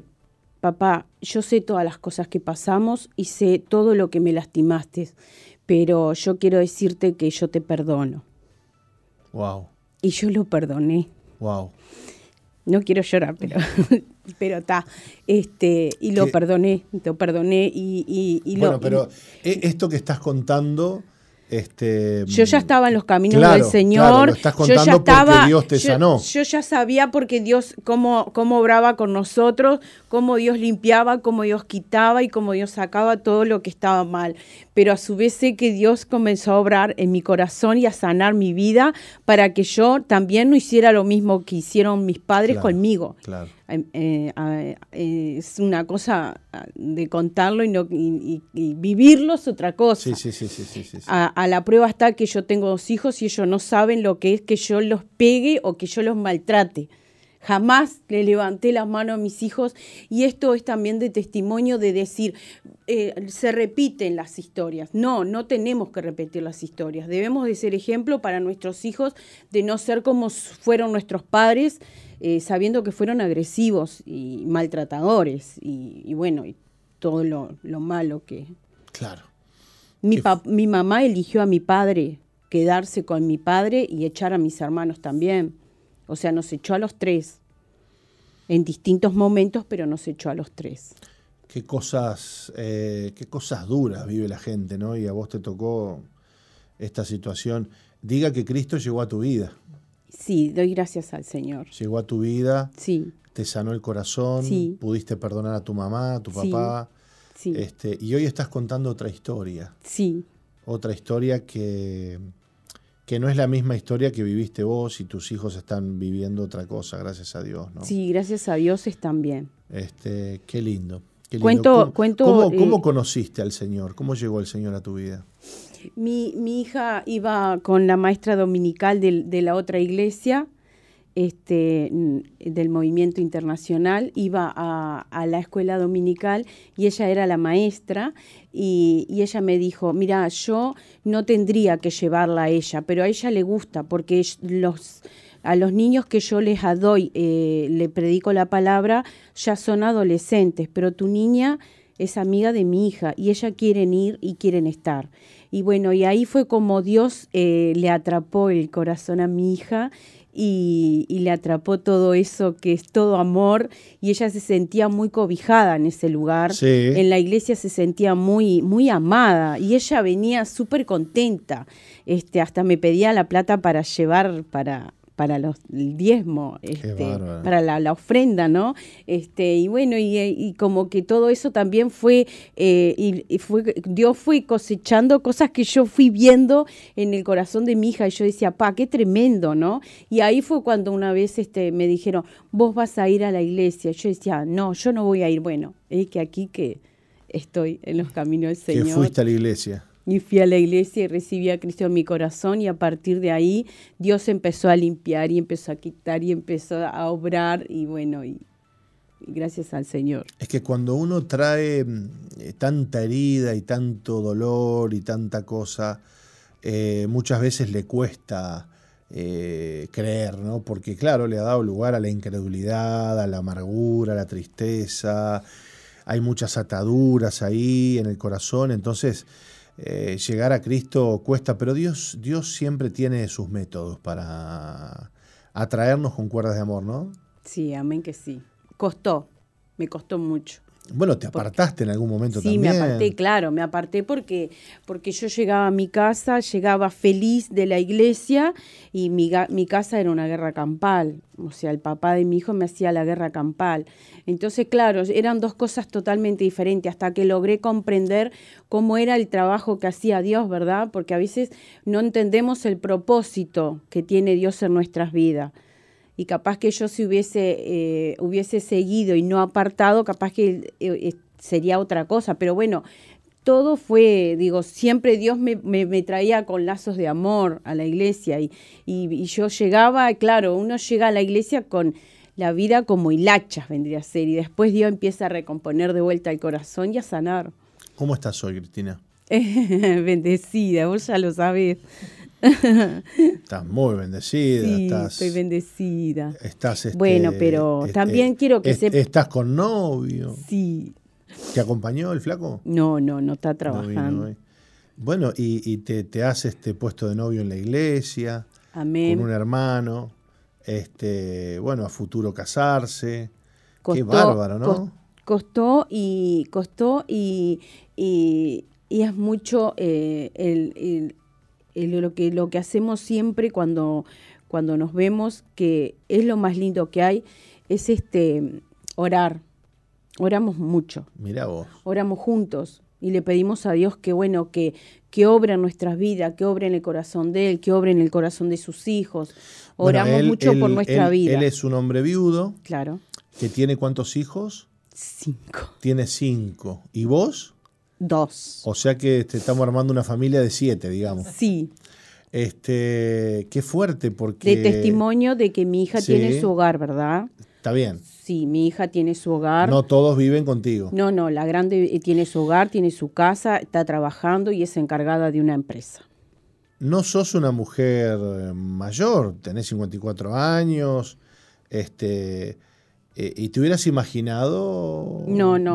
papá, yo sé todas las cosas que pasamos y sé todo lo que me lastimaste, pero yo quiero decirte que yo te perdono. Wow. Y yo lo perdoné. Wow. No quiero llorar, pero pero está. Este, y lo perdoné, lo perdoné y, y, bueno, pero e, esto que estás contando. Este, yo ya estaba en los caminos del Señor. estás contando yo ya estaba, porque Dios te sanó. Yo ya sabía porque Dios cómo, cómo obraba con nosotros, cómo Dios limpiaba, cómo Dios quitaba y cómo Dios sacaba todo lo que estaba mal. Pero a su vez sé que Dios comenzó a obrar en mi corazón y a sanar mi vida para que yo también no hiciera lo mismo que hicieron mis padres conmigo. Claro. Em, eh, eh, es una cosa ah, de contarlo y, no, y, vivirlo es otra cosa. Sí, sí, sí, a, la prueba está que yo tengo dos hijos y ellos no saben lo que es que yo los pegue o que yo los maltrate. Jamás le levanté las manos a mis hijos y esto es también de testimonio de decir, eh, se repiten las historias. No, no tenemos que repetir las historias. Debemos de ser ejemplo para nuestros hijos de no ser como fueron nuestros padres eh, sabiendo que fueron agresivos y maltratadores y, bueno, y todo lo, malo que... Claro. Mi, mi mamá eligió a mi padre quedarse con mi padre y echar a mis hermanos también. O sea, nos echó a los tres en distintos momentos, pero nos echó a los tres. Qué cosas, eh, qué cosas duras vive la gente, ¿no? Y a vos te tocó esta situación. Diga que Cristo llegó a tu vida. Sí, doy gracias al Señor. Llegó a tu vida. Sí. Te sanó el corazón. Sí. Pudiste perdonar a tu mamá, a tu papá. Sí. Este, y hoy estás contando otra historia. Sí. Otra historia que, que no es la misma historia que viviste vos y tus hijos están viviendo otra cosa, gracias a Dios. ¿no? Sí, gracias a Dios están bien. Este, qué lindo. Qué lindo. Cuento, ¿Cómo, cuento, ¿cómo, cómo eh, conociste al Señor? ¿Cómo llegó el Señor a tu vida? Mi, mi hija iba con la maestra dominical de, la otra iglesia, este, del movimiento internacional, iba a, la escuela dominical y ella era la maestra y, ella me dijo, mira, yo no tendría que llevarla a ella, pero a ella le gusta porque los, a los niños que yo les doy, eh, le predico la palabra, ya son adolescentes, pero tu niña es amiga de mi hija y ella quieren ir y quieren estar. Y bueno, y ahí fue como Dios eh, le atrapó el corazón a mi hija y, le atrapó todo eso que es todo amor y ella se sentía muy cobijada en ese lugar. En la iglesia se sentía muy, muy amada y ella venía súper contenta. Este, hasta me pedía la plata para llevar para, para los, el diezmo, este, para la, ofrenda, ¿no? Este, y bueno, y, como que todo eso también fue, eh, y, fue, Dios fue cosechando cosas que yo fui viendo en el corazón de mi hija, y yo decía, pa, qué tremendo, ¿no? Y ahí fue cuando una vez este, me dijeron, vos vas a ir a la iglesia. Yo decía, no, yo no voy a ir. Bueno, es que aquí que estoy en los caminos del Señor. Que fuiste a la iglesia. Y fui a la iglesia y recibí a Cristo en mi corazón y a partir de ahí Dios empezó a limpiar y empezó a quitar y empezó a obrar y bueno, y, gracias al Señor. Es que cuando uno trae mm, eh, tanta herida y tanto dolor y tanta cosa, eh, muchas veces le cuesta eh, creer, ¿no? Porque claro, le ha dado lugar a la incredulidad, a la amargura, a la tristeza, hay muchas ataduras ahí en el corazón, entonces eh, llegar a Cristo cuesta, pero Dios, Dios siempre tiene sus métodos para atraernos con cuerdas de amor, ¿no? Sí, amén que sí. Costó, me costó mucho. Bueno, te apartaste en algún momento también. Sí, me aparté, claro, me aparté porque, porque yo llegaba a mi casa, llegaba feliz de la iglesia y mi, mi casa era una guerra campal. O sea, el papá de mi hijo me hacía la guerra campal. Entonces, claro, eran dos cosas totalmente diferentes hasta que logré comprender cómo era el trabajo que hacía Dios, ¿verdad? Porque a veces no entendemos el propósito que tiene Dios en nuestras vidas y capaz que yo si hubiese, eh, hubiese seguido y no apartado, capaz que eh, eh, sería otra cosa. Pero bueno, todo fue, digo, siempre Dios me, me, traía con lazos de amor a la iglesia y, y, yo llegaba, claro, uno llega a la iglesia con la vida como hilachas, vendría a ser, y después Dios empieza a recomponer de vuelta el corazón y a sanar. ¿Cómo estás hoy, Cristina? Bendecida, vos ya lo sabés. Estás muy bendecida. Sí, estoy bendecida. Estás, este, bueno, pero también quiero que se... Estás con novio. Sí. ¿Te acompañó el flaco? No, no, no está trabajando. bueno, y, te, te, has este, puesto de novio en la iglesia. Amén. Con un hermano. Este, bueno, a futuro casarse. Qué bárbaro, ¿no? Costó y costó y, y, es mucho eh, el lo, que, lo que hacemos siempre cuando, cuando nos vemos, que es lo más lindo que hay, es este orar. Oramos mucho. Mira vos. Oramos juntos y le pedimos a Dios que bueno, que, que obre en nuestras vidas, que obre en el corazón de Él, que obre en el corazón de sus hijos. Oramos mucho por nuestra vida. Él es un hombre viudo. Claro. ¿Que tiene cuántos hijos? Cinco. Tiene cinco. ¿Y vos? Dos. O sea que este, estamos armando una familia de siete, digamos. Sí. Este, qué fuerte porque... De testimonio de que mi hija tiene su hogar, ¿verdad? Está bien. Sí, mi hija tiene su hogar. No todos viven contigo. No, no, la grande eh, tiene su hogar, tiene su casa, está trabajando y es encargada de una empresa. No sos una mujer mayor, tenés 54 años, este, eh, ¿Y te hubieras imaginado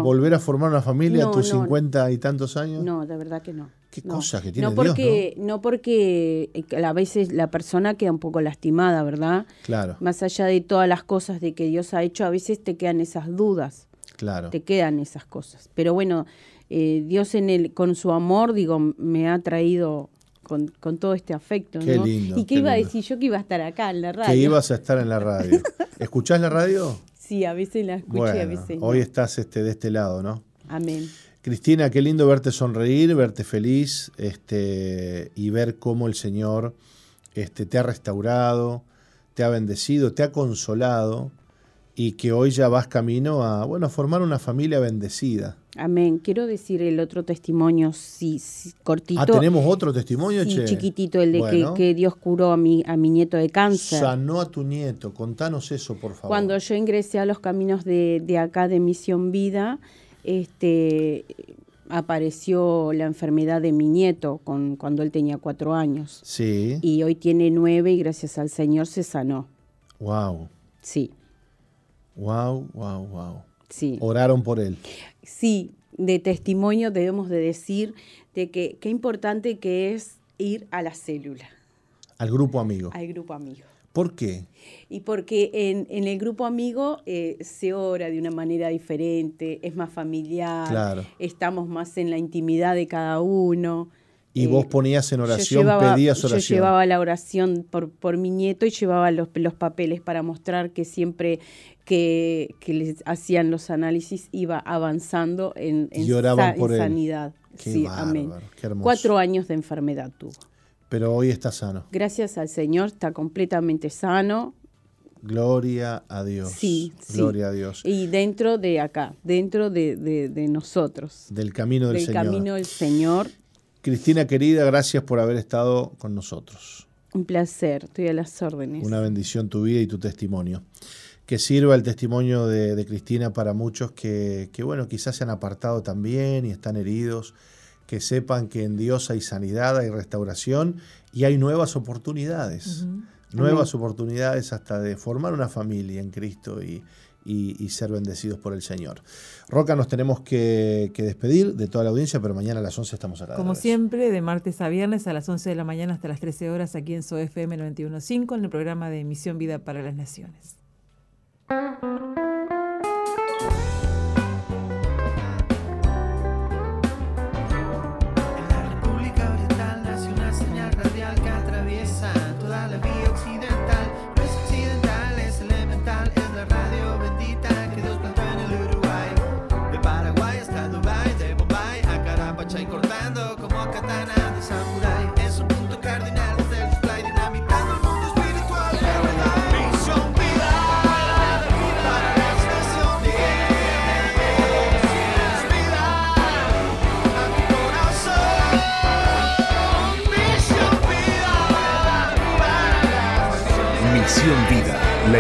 volver a formar una familia a tus cincuenta y tantos años? No, de verdad que no. Qué cosa que tiene no porque, Dios, ¿no? porque eh, a veces la persona queda un poco lastimada, ¿verdad? Claro. Más allá de todas las cosas de que Dios ha hecho, a veces te quedan esas dudas. Claro. Te quedan esas cosas. Pero bueno, eh, Dios en el, con su amor, digo, me ha traído con, con, todo este afecto. Qué lindo. ¿Y qué, iba a decir yo que iba a estar acá en la radio? Que ibas a estar en la radio. ¿Escuchás la radio? Sí, a veces la escuché, a veces Hoy estás este, de este lado, ¿no? Amén. Cristina, qué lindo verte sonreír, verte feliz este, y ver cómo el Señor este, te ha restaurado, te ha bendecido, te ha consolado y que hoy ya vas camino a, bueno, a formar una familia bendecida. Amén. Quiero decir el otro testimonio, sí, cortito. Ah, tenemos otro testimonio, sí, chiquitito, el de que, Dios curó a mi, a mi nieto de cáncer. Sanó a tu nieto, contanos eso, por favor. Cuando yo ingresé a los caminos de, de acá de Misión Vida, este apareció la enfermedad de mi nieto con, cuando él tenía cuatro años. Sí. Y hoy tiene nueve y gracias al Señor se sanó. Wow. Sí. Wow, wow, wow. Sí. Oraron por él. Sí, de testimonio debemos de decir de que qué importante que es ir a la célula. Al grupo amigo. Al grupo amigo. ¿Por qué? Y porque en, en el grupo amigo eh, se ora de una manera diferente, es más familiar, Claro. estamos más en la intimidad de cada uno. Y Eh, vos ponías en yo oración, llevaba- pedías Yo oración. llevaba la oración por, por mi nieto y llevaba los, los papeles para mostrar que siempre que, que les hacían los análisis iba avanzando en, en sa- por en sanidad. Qué sí, bárbaro, amén. qué. Cuatro años de enfermedad tuvo. Pero hoy está sano. Gracias al Señor, está completamente sano. Gloria a Dios. Sí, sí. Gloria a Dios. Y dentro de acá, dentro de, de- de nosotros, Del camino del, del Señor. camino del Señor. Cristina querida, gracias por haber estado con nosotros. Un placer, estoy a las órdenes. Una bendición tu vida y tu testimonio. Que sirva el testimonio de, de Cristina para muchos que, que, bueno, quizás se han apartado también y están heridos. Que sepan que en Dios hay sanidad, hay restauración y hay nuevas oportunidades. Nuevas oportunidades hasta de formar una familia en Cristo y, y- y ser bendecidos por el Señor. Roca, nos tenemos que, que despedir de toda la audiencia, pero mañana a las 11 estamos acá. Como siempre, de martes a viernes a las 11 de la mañana hasta las 13 horas aquí en SOFM 915 en el programa de Misión Vida para las Naciones. En